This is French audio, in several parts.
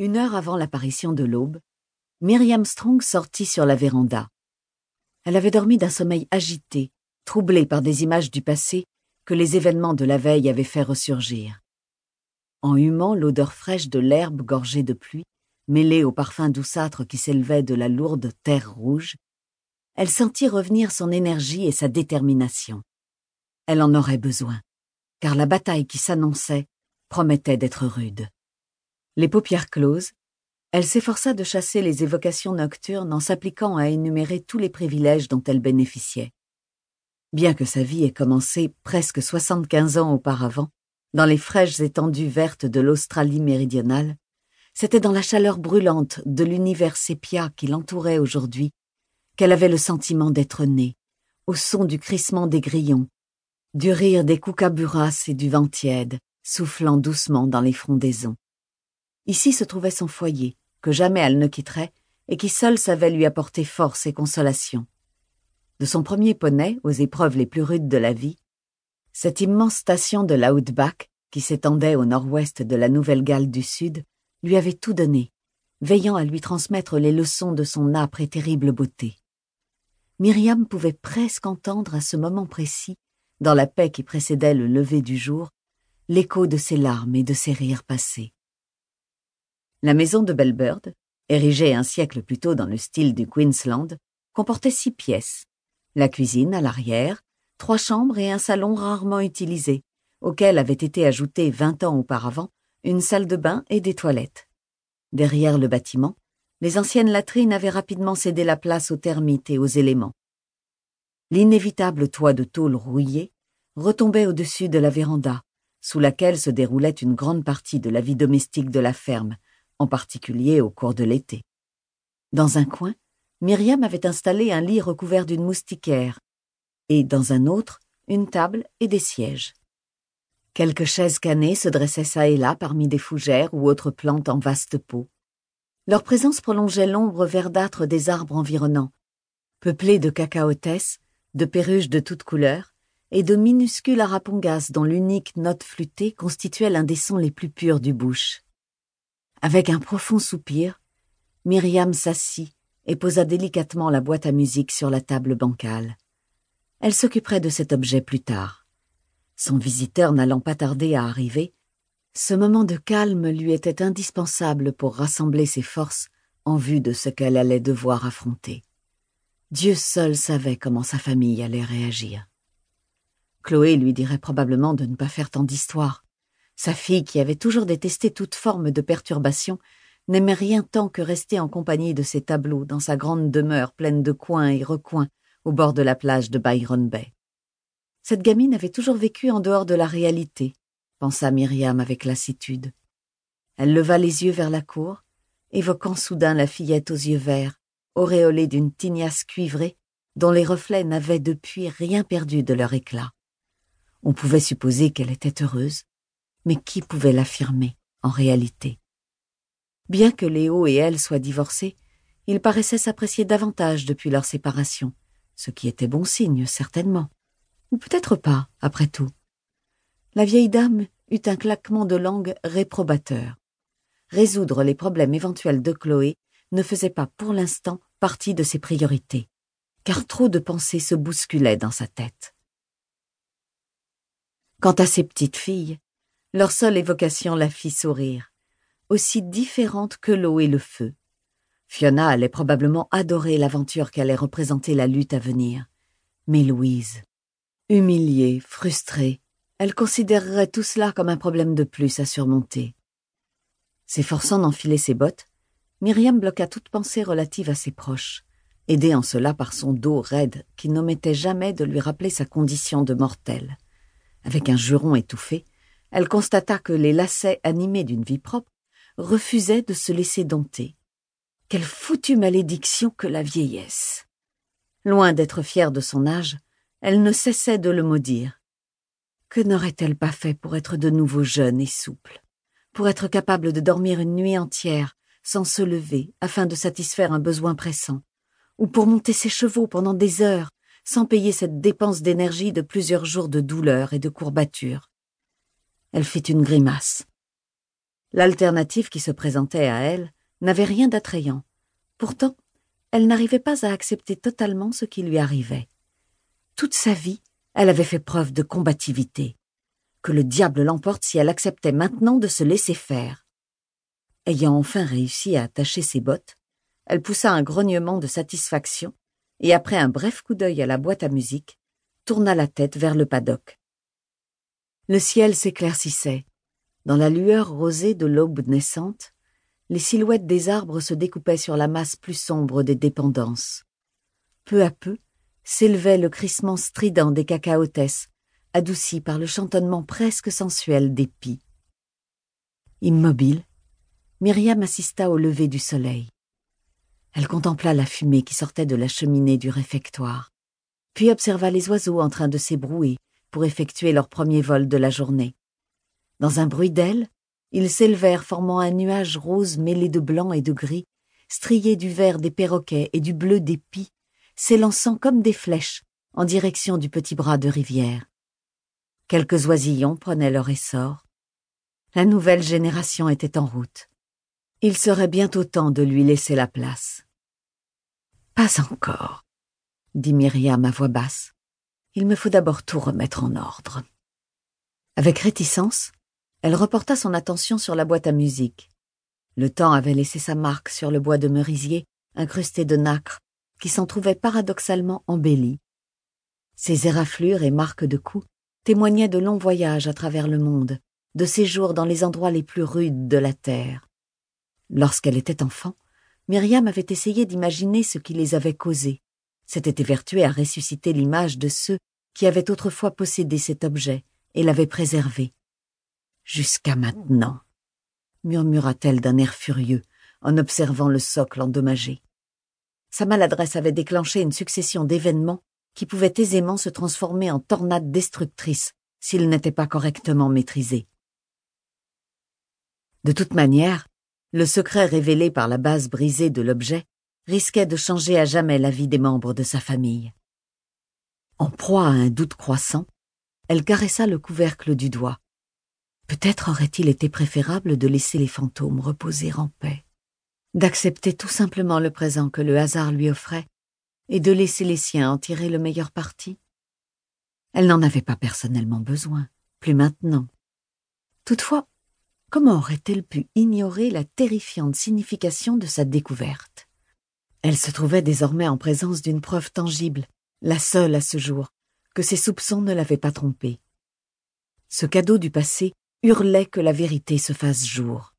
Une heure avant l'apparition de l'aube, Myriam Strong sortit sur la véranda. Elle avait dormi d'un sommeil agité, troublé par des images du passé que les événements de la veille avaient fait ressurgir. En humant l'odeur fraîche de l'herbe gorgée de pluie, mêlée au parfum douceâtre qui s'élevait de la lourde terre rouge, elle sentit revenir son énergie et sa détermination. Elle en aurait besoin, car la bataille qui s'annonçait promettait d'être rude. Les paupières closes, elle s'efforça de chasser les évocations nocturnes en s'appliquant à énumérer tous les privilèges dont elle bénéficiait. Bien que sa vie ait commencé presque soixante-quinze ans auparavant, dans les fraîches étendues vertes de l'Australie méridionale, c'était dans la chaleur brûlante de l'univers sépia qui l'entourait aujourd'hui qu'elle avait le sentiment d'être née, au son du crissement des grillons, du rire des koukaburas et du vent tiède, soufflant doucement dans les frondaisons. Ici se trouvait son foyer, que jamais elle ne quitterait, et qui seul savait lui apporter force et consolation. De son premier poney aux épreuves les plus rudes de la vie, cette immense station de l'Outback, qui s'étendait au nord-ouest de la Nouvelle-Galles du Sud, lui avait tout donné, veillant à lui transmettre les leçons de son âpre et terrible beauté. Myriam pouvait presque entendre à ce moment précis, dans la paix qui précédait le lever du jour, l'écho de ses larmes et de ses rires passés. La maison de Bellbird, érigée un siècle plus tôt dans le style du Queensland, comportait six pièces. La cuisine à l'arrière, trois chambres et un salon rarement utilisé, auquel avait été ajouté vingt ans auparavant une salle de bain et des toilettes. Derrière le bâtiment, les anciennes latrines avaient rapidement cédé la place aux termites et aux éléments. L'inévitable toit de tôle rouillé retombait au-dessus de la véranda, sous laquelle se déroulait une grande partie de la vie domestique de la ferme, en particulier au cours de l'été. Dans un coin, Myriam avait installé un lit recouvert d'une moustiquaire, et dans un autre, une table et des sièges. Quelques chaises cannées se dressaient çà et là parmi des fougères ou autres plantes en vastes pots. Leur présence prolongeait l'ombre verdâtre des arbres environnants, peuplés de cacaotès, de perruches de toutes couleurs, et de minuscules arapongas dont l'unique note flûtée constituait l'un des sons les plus purs du bush. Avec un profond soupir, Myriam s'assit et posa délicatement la boîte à musique sur la table bancale. Elle s'occuperait de cet objet plus tard. Son visiteur n'allant pas tarder à arriver, ce moment de calme lui était indispensable pour rassembler ses forces en vue de ce qu'elle allait devoir affronter. Dieu seul savait comment sa famille allait réagir. Chloé lui dirait probablement de ne pas faire tant d'histoires, sa fille, qui avait toujours détesté toute forme de perturbation, n'aimait rien tant que rester en compagnie de ses tableaux dans sa grande demeure pleine de coins et recoins au bord de la plage de Byron Bay. Cette gamine avait toujours vécu en dehors de la réalité, pensa Myriam avec lassitude. Elle leva les yeux vers la cour, évoquant soudain la fillette aux yeux verts, auréolée d'une tignasse cuivrée, dont les reflets n'avaient depuis rien perdu de leur éclat. On pouvait supposer qu'elle était heureuse, mais qui pouvait l'affirmer en réalité? Bien que Léo et elle soient divorcés, ils paraissaient s'apprécier davantage depuis leur séparation, ce qui était bon signe, certainement. Ou peut-être pas, après tout. La vieille dame eut un claquement de langue réprobateur. Résoudre les problèmes éventuels de Chloé ne faisait pas pour l'instant partie de ses priorités, car trop de pensées se bousculaient dans sa tête. Quant à ses petites filles, leur seule évocation la fit sourire, aussi différente que l'eau et le feu. Fiona allait probablement adorer l'aventure qu'allait représenter la lutte à venir. Mais Louise, humiliée, frustrée, elle considérerait tout cela comme un problème de plus à surmonter. S'efforçant d'enfiler ses bottes, Myriam bloqua toute pensée relative à ses proches, aidée en cela par son dos raide qui n'omettait jamais de lui rappeler sa condition de mortelle. Avec un juron étouffé, elle constata que les lacets animés d'une vie propre refusaient de se laisser dompter. Quelle foutue malédiction que la vieillesse. Loin d'être fière de son âge, elle ne cessait de le maudire. Que n'aurait-elle pas fait pour être de nouveau jeune et souple, pour être capable de dormir une nuit entière sans se lever afin de satisfaire un besoin pressant, ou pour monter ses chevaux pendant des heures sans payer cette dépense d'énergie de plusieurs jours de douleur et de courbatures? Elle fit une grimace. L'alternative qui se présentait à elle n'avait rien d'attrayant. Pourtant, elle n'arrivait pas à accepter totalement ce qui lui arrivait. Toute sa vie, elle avait fait preuve de combativité. Que le diable l'emporte si elle acceptait maintenant de se laisser faire. Ayant enfin réussi à attacher ses bottes, elle poussa un grognement de satisfaction et après un bref coup d'œil à la boîte à musique, tourna la tête vers le paddock. Le ciel s'éclaircissait. Dans la lueur rosée de l'aube naissante, les silhouettes des arbres se découpaient sur la masse plus sombre des dépendances. Peu à peu, s'élevait le crissement strident des cacaotès, adouci par le chantonnement presque sensuel des pies. Immobile, Myriam assista au lever du soleil. Elle contempla la fumée qui sortait de la cheminée du réfectoire, puis observa les oiseaux en train de s'ébrouer pour effectuer leur premier vol de la journée. Dans un bruit d'ailes, ils s'élevèrent formant un nuage rose mêlé de blanc et de gris, strié du vert des perroquets et du bleu des pies, s'élançant comme des flèches en direction du petit bras de rivière. Quelques oisillons prenaient leur essor. La nouvelle génération était en route. Il serait bientôt temps de lui laisser la place. Pas encore, dit Myriam à voix basse. Il me faut d'abord tout remettre en ordre. Avec réticence, elle reporta son attention sur la boîte à musique. Le temps avait laissé sa marque sur le bois de merisier, incrusté de nacre, qui s'en trouvait paradoxalement embelli. Ses éraflures et marques de coups témoignaient de longs voyages à travers le monde, de séjours dans les endroits les plus rudes de la terre. Lorsqu'elle était enfant, Myriam avait essayé d'imaginer ce qui les avait causés, s'était évertuée à ressusciter l'image de ceux qui avaient autrefois possédé cet objet et l'avaient préservé. Jusqu'à maintenant, murmura-t-elle d'un air furieux en observant le socle endommagé. Sa maladresse avait déclenché une succession d'événements qui pouvaient aisément se transformer en tornades destructrices s'ils n'étaient pas correctement maîtrisés. De toute manière, le secret révélé par la base brisée de l'objet risquait de changer à jamais la vie des membres de sa famille. En proie à un doute croissant, elle caressa le couvercle du doigt. Peut-être aurait-il été préférable de laisser les fantômes reposer en paix, d'accepter tout simplement le présent que le hasard lui offrait et de laisser les siens en tirer le meilleur parti. Elle n'en avait pas personnellement besoin, plus maintenant. Toutefois, comment aurait-elle pu ignorer la terrifiante signification de sa découverte? Elle se trouvait désormais en présence d'une preuve tangible, la seule à ce jour, que ses soupçons ne l'avaient pas trompée. Ce cadeau du passé hurlait que la vérité se fasse jour.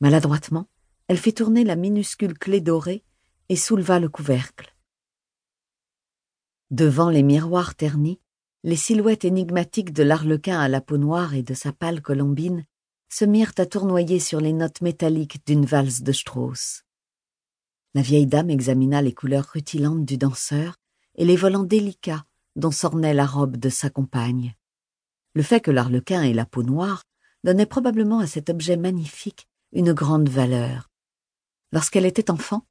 Maladroitement, elle fit tourner la minuscule clé dorée et souleva le couvercle. Devant les miroirs ternis, les silhouettes énigmatiques de l'arlequin à la peau noire et de sa pâle colombine se mirent à tournoyer sur les notes métalliques d'une valse de Strauss. La vieille dame examina les couleurs rutilantes du danseur et les volants délicats dont s'ornait la robe de sa compagne. Le fait que l'arlequin ait la peau noire donnait probablement à cet objet magnifique une grande valeur. Lorsqu'elle était enfant,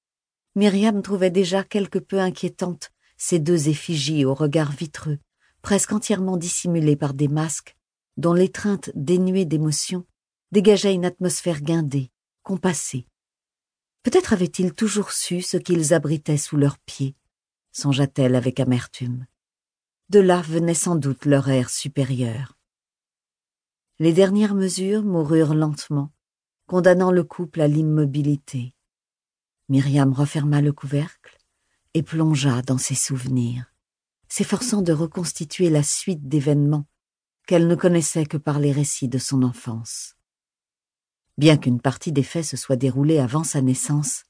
Myriam trouvait déjà quelque peu inquiétante ces deux effigies au regard vitreux, presque entièrement dissimulées par des masques, dont l'étreinte dénuée d'émotion dégageait une atmosphère guindée, compassée. Peut-être avaient-ils toujours su ce qu'ils abritaient sous leurs pieds, songea-t-elle avec amertume. De là venait sans doute leur air supérieur. Les dernières mesures moururent lentement, condamnant le couple à l'immobilité. Myriam referma le couvercle et plongea dans ses souvenirs, s'efforçant de reconstituer la suite d'événements qu'elle ne connaissait que par les récits de son enfance. Bien qu'une partie des faits se soit déroulée avant sa naissance,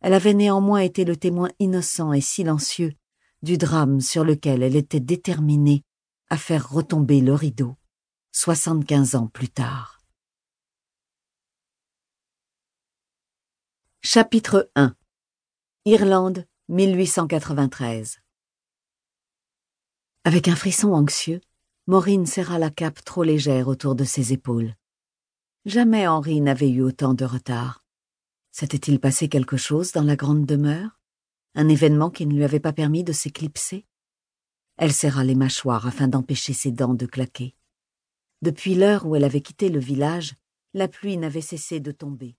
elle avait néanmoins été le témoin innocent et silencieux du drame sur lequel elle était déterminée à faire retomber le rideau soixante-quinze ans plus tard. Chapitre 1 Irlande, 1893 Avec un frisson anxieux, Maureen serra la cape trop légère autour de ses épaules. Jamais Henri n'avait eu autant de retard. S'était-il passé quelque chose dans la grande demeure? Un événement qui ne lui avait pas permis de s'éclipser? Elle serra les mâchoires afin d'empêcher ses dents de claquer. Depuis l'heure où elle avait quitté le village, La pluie n'avait cessé de tomber.